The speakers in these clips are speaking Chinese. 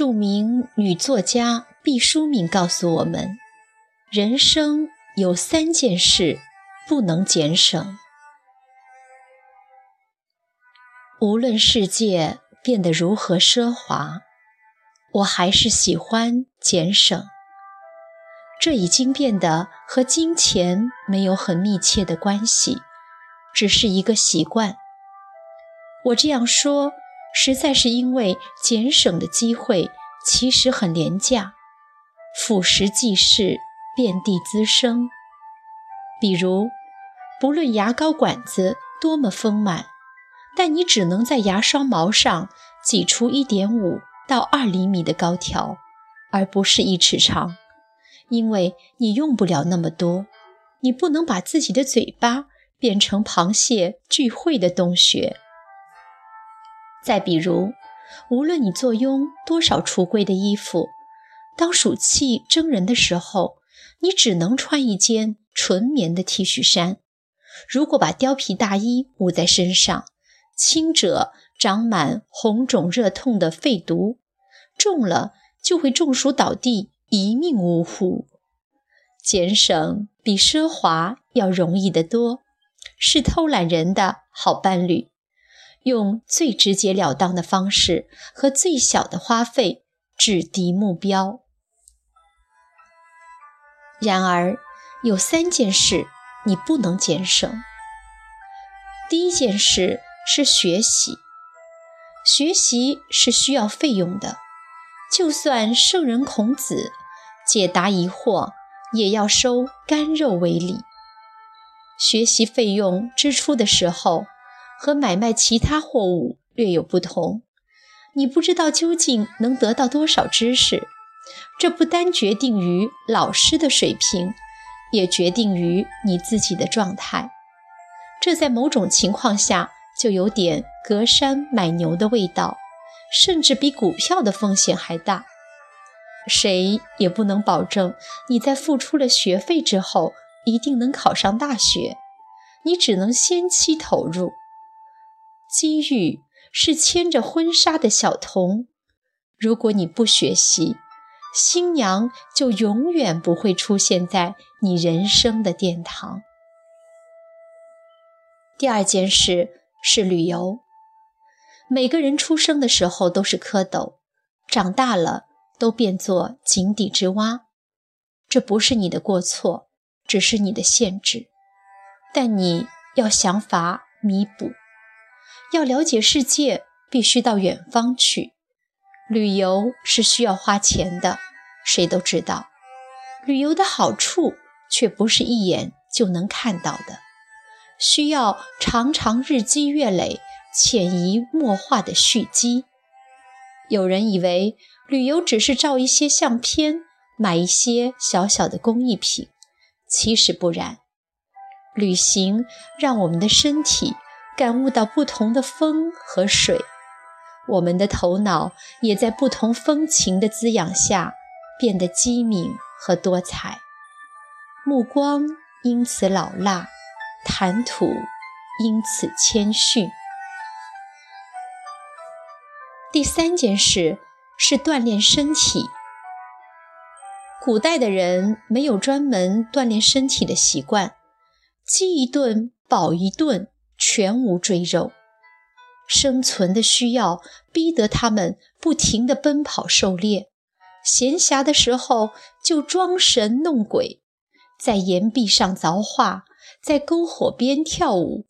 著名女作家毕淑敏告诉我们：人生有三件事不能减省。无论世界变得如何奢华，我还是喜欢俭省。这已经变得和金钱没有很密切的关系，只是一个习惯。我这样说，实在是因为俭省的机会其实很廉价，腐蚀即是，遍地滋生。比如，不论牙膏管子多么丰满。但你只能在牙刷毛上挤出一点五到二厘米的膏条，而不是一尺长，因为你用不了那么多。你不能把自己的嘴巴变成螃蟹聚会的洞穴。再比如，无论你坐拥多少橱柜的衣服，当暑气蒸人的时候，你只能穿一件纯棉的 T 恤衫。如果把貂皮大衣捂在身上，轻者长满红肿热痛的肺毒，重了就会中暑倒地，一命呜呼。俭省比奢华要容易得多，是偷懒人的好伴侣。用最直截了当的方式和最小的花费制敌目标。然而，有三件事你不能减省。第一件事。是学习，学习是需要费用的。就算圣人孔子解答疑惑，也要收干肉为礼。学习费用支出的时候，和买卖其他货物略有不同。你不知道究竟能得到多少知识，这不单决定于老师的水平，也决定于你自己的状态。这在某种情况下。就有点隔山买牛的味道，甚至比股票的风险还大。谁也不能保证你在付出了学费之后一定能考上大学，你只能先期投入。机遇是牵着婚纱的小童，如果你不学习，新娘就永远不会出现在你人生的殿堂。第二件事。是旅游。每个人出生的时候都是蝌蚪，长大了都变作井底之蛙。这不是你的过错，只是你的限制。但你要想法弥补。要了解世界，必须到远方去。旅游是需要花钱的，谁都知道。旅游的好处却不是一眼就能看到的。需要常常日积月累、潜移默化的蓄积。有人以为旅游只是照一些相片、买一些小小的工艺品，其实不然。旅行让我们的身体感悟到不同的风和水，我们的头脑也在不同风情的滋养下变得机敏和多彩，目光因此老辣。谈吐因此谦逊。第三件事是锻炼身体。古代的人没有专门锻炼身体的习惯，饥一顿饱一顿，全无赘肉。生存的需要逼得他们不停地奔跑狩猎，闲暇的时候就装神弄鬼，在岩壁上凿画。在篝火边跳舞，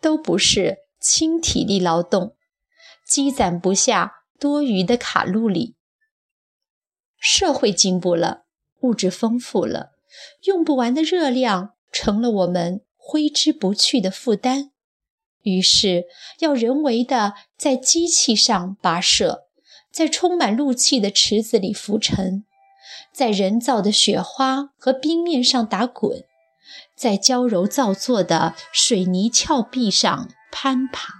都不是轻体力劳动，积攒不下多余的卡路里。社会进步了，物质丰富了，用不完的热量成了我们挥之不去的负担。于是，要人为的在机器上跋涉，在充满氯气的池子里浮沉，在人造的雪花和冰面上打滚。在娇柔造作的水泥峭壁上攀爬，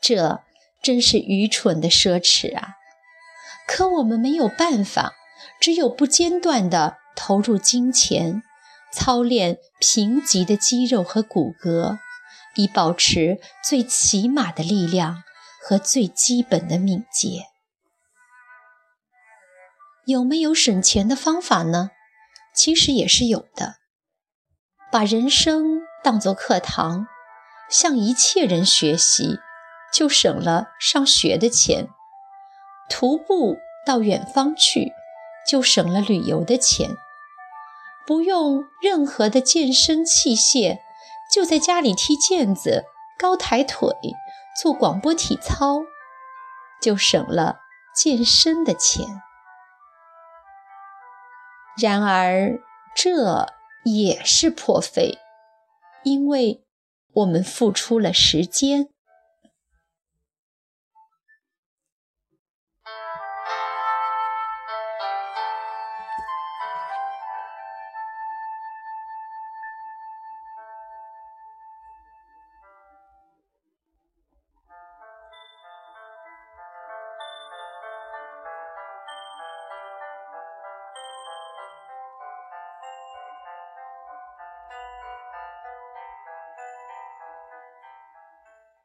这真是愚蠢的奢侈啊！可我们没有办法，只有不间断地投入金钱，操练贫瘠的肌肉和骨骼，以保持最起码的力量和最基本的敏捷。有没有省钱的方法呢？其实也是有的。把人生当作课堂，向一切人学习，就省了上学的钱；徒步到远方去，就省了旅游的钱。不用任何的健身器械，就在家里踢毽子、高抬腿、做广播体操，就省了健身的钱。然而，这也是破费，因为我们付出了时间。